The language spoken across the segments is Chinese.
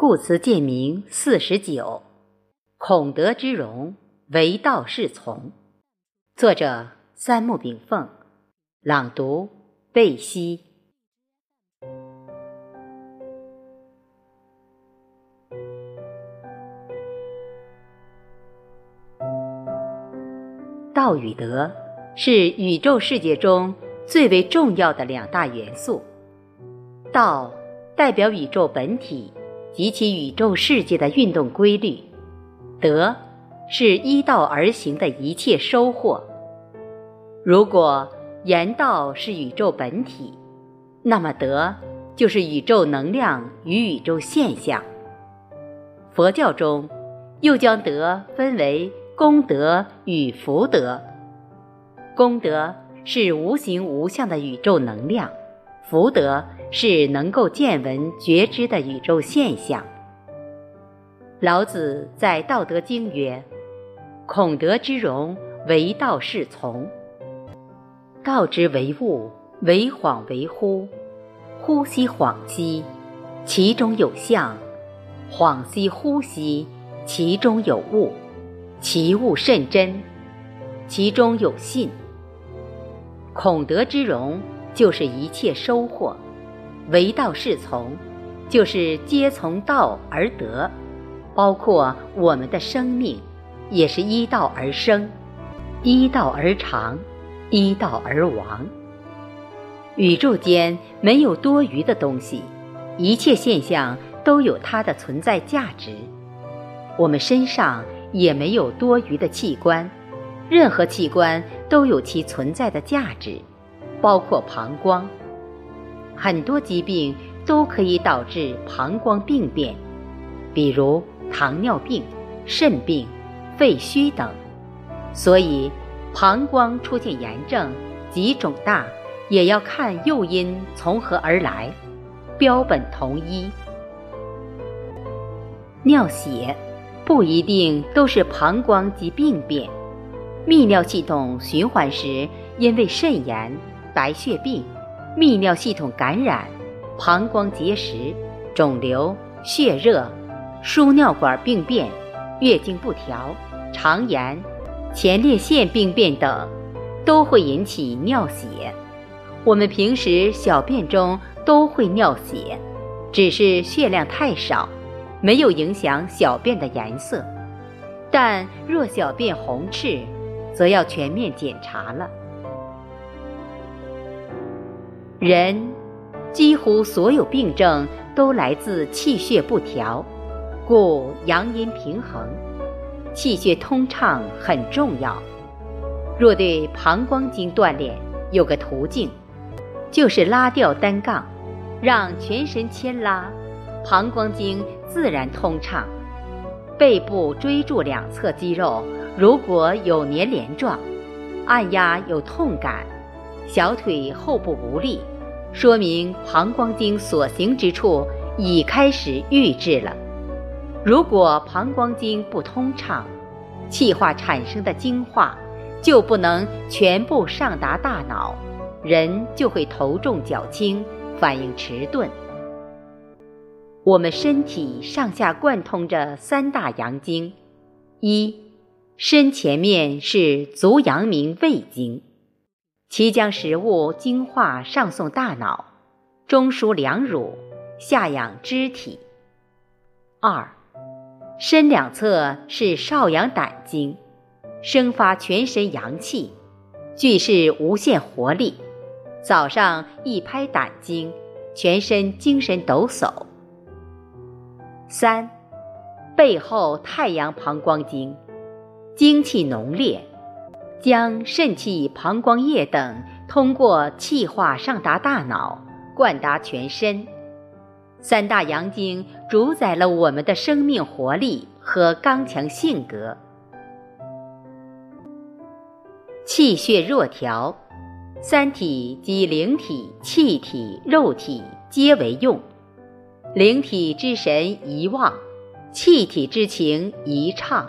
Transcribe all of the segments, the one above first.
故辞鉴明四十九，孔德之容，唯道是从。作者：三木炳凤。朗读：贝西。道与德是宇宙世界中最为重要的两大元素。道代表宇宙本体及其宇宙世界的运动规律，德是依道而行的一切收获。如果言道是宇宙本体，那么德就是宇宙能量与宇宙现象。佛教中又将德分为功德与福德。功德是无形无相的宇宙能量，福德是能够见闻觉知的宇宙现象。老子在《道德经》曰：“孔德之容，唯道是从。道之为物，为恍为惚，惚兮恍兮，其中有象；恍兮惚兮，其中有物。其物甚真，其中有信。”孔德之容，就是一切收获；唯道是从，就是皆从道而得。包括我们的生命，也是依道而生，依道而长，依道而亡。宇宙间没有多余的东西，一切现象都有它的存在价值。我们身上也没有多余的器官。任何器官都有其存在的价值，包括膀胱。很多疾病都可以导致膀胱病变，比如糖尿病、肾病、肺虚等。所以，膀胱出现炎症及肿大，也要看诱因从何而来，标本同一。尿血不一定都是膀胱及病变。泌尿系统循环时，因为肾炎、白血病、泌尿系统感染、膀胱结石、肿瘤、血热、输尿管病变、月经不调、肠炎、前列腺病变等，都会引起尿血。我们平时小便中都会尿血，只是血量太少，没有影响小便的颜色。但若小便红赤，则要全面检查了。人几乎所有病症都来自气血不调，故阳阴平衡、气血通畅很重要。若对膀胱经锻炼，有个途径，就是拉掉单杠，让全身牵拉，膀胱经自然通畅。背部椎柱两侧肌肉。如果有粘连状，按压有痛感，小腿后部无力，说明膀胱经所行之处已开始郁滞了。如果膀胱经不通畅，气化产生的精化就不能全部上达大脑，人就会头重脚轻，反应迟钝。我们身体上下贯通着三大阳经，一。身前面是足阳明胃经，其将食物精化上送大脑，中枢两乳，下养肢体。二，身两侧是少阳胆经，生发全身阳气，具是无限活力。早上一拍胆经，全身精神抖擞。三，背后太阳膀胱经。精气浓烈，将肾气、膀胱液等通过气化上达大脑，灌达全身。三大阳经主宰了我们的生命活力和刚强性格。气血弱调，三体即灵体、气体、肉体皆为用。灵体之神宜旺，气体之情宜畅。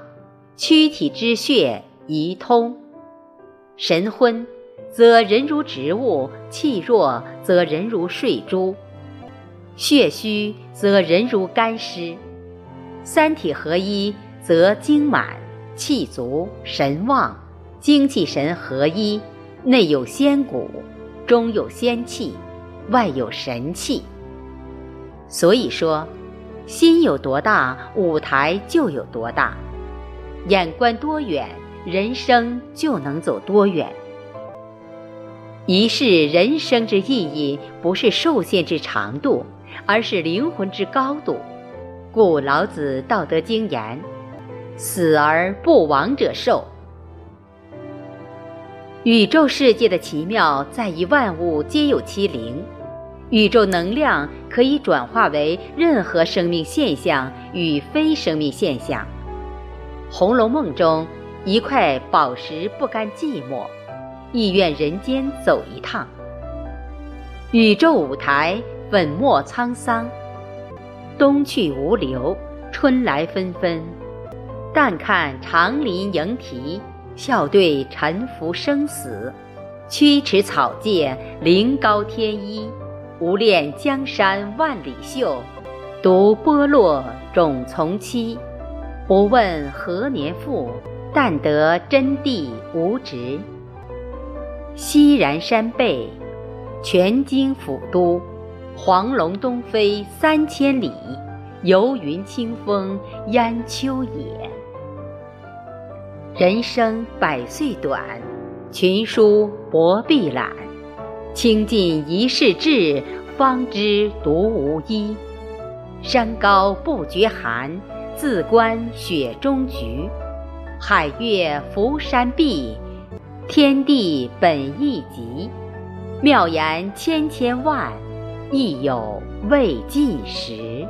躯体之血宜通，神昏，则人如植物；气弱，则人如睡猪。血虚则人如干尸；三体合一则精满、气足、神旺；精气神合一，内有仙骨，中有仙气，外有神气。所以说，心有多大，舞台就有多大；眼观多远，人生就能走多远。一世人生之意义，不是受限之长度，而是灵魂之高度。故老子《道德经》言：“死而不亡者寿。”宇宙世界的奇妙在于万物皆有其灵。宇宙能量可以转化为任何生命现象与非生命现象。《红楼梦》中一块宝石不甘寂寞，意愿人间走一趟。宇宙舞台粉墨沧桑，冬去无留，春来纷纷。但看长林莺啼，笑对沉浮生死。曲池草芥，灵高天一。无恋江山万里秀，独剥落种从期。不问何年复，但得真谛无值。西然山背，全经府都。黄龙东飞三千里，游云清风烟秋野。人生百岁短，群书薄壁懒。倾尽一世志，方知独无依。山高不觉寒，自观雪中菊。海月浮山碧，天地本一极。妙言千千万，亦有未尽时。